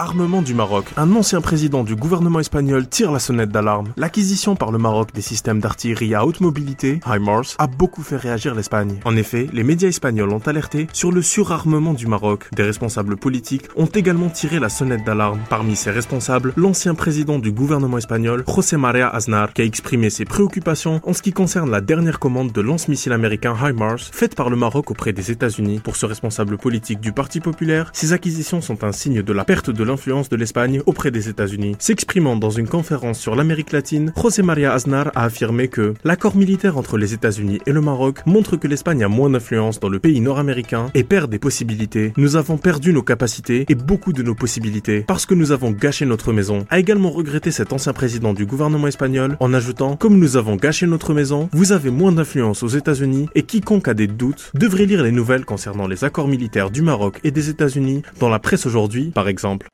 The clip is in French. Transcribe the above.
Armement du Maroc. Un ancien président du gouvernement espagnol tire la sonnette d'alarme. L'acquisition par le Maroc des systèmes d'artillerie à haute mobilité, HIMARS, a beaucoup fait réagir l'Espagne. En effet, les médias espagnols ont alerté sur le surarmement du Maroc. Des responsables politiques ont également tiré la sonnette d'alarme. Parmi ces responsables, l'ancien président du gouvernement espagnol, José María Aznar, qui a exprimé ses préoccupations en ce qui concerne la dernière commande de lance-missile américain HIMARS faite par le Maroc auprès des États-Unis. Pour ce responsable politique du Parti populaire, ces acquisitions sont un signe de la perte de l'influence de l'Espagne auprès des États-Unis. S'exprimant dans une conférence sur l'Amérique latine, José María Aznar a affirmé que l'accord militaire entre les États-Unis et le Maroc montre que l'Espagne a moins d'influence dans le pays nord-américain et perd des possibilités. Nous avons perdu nos capacités et beaucoup de nos possibilités parce que nous avons gâché notre maison. A également regretté cet ancien président du gouvernement espagnol en ajoutant comme nous avons gâché notre maison, vous avez moins d'influence aux États-Unis et quiconque a des doutes devrait lire les nouvelles concernant les accords militaires du Maroc et des États-Unis dans la presse aujourd'hui, par exemple.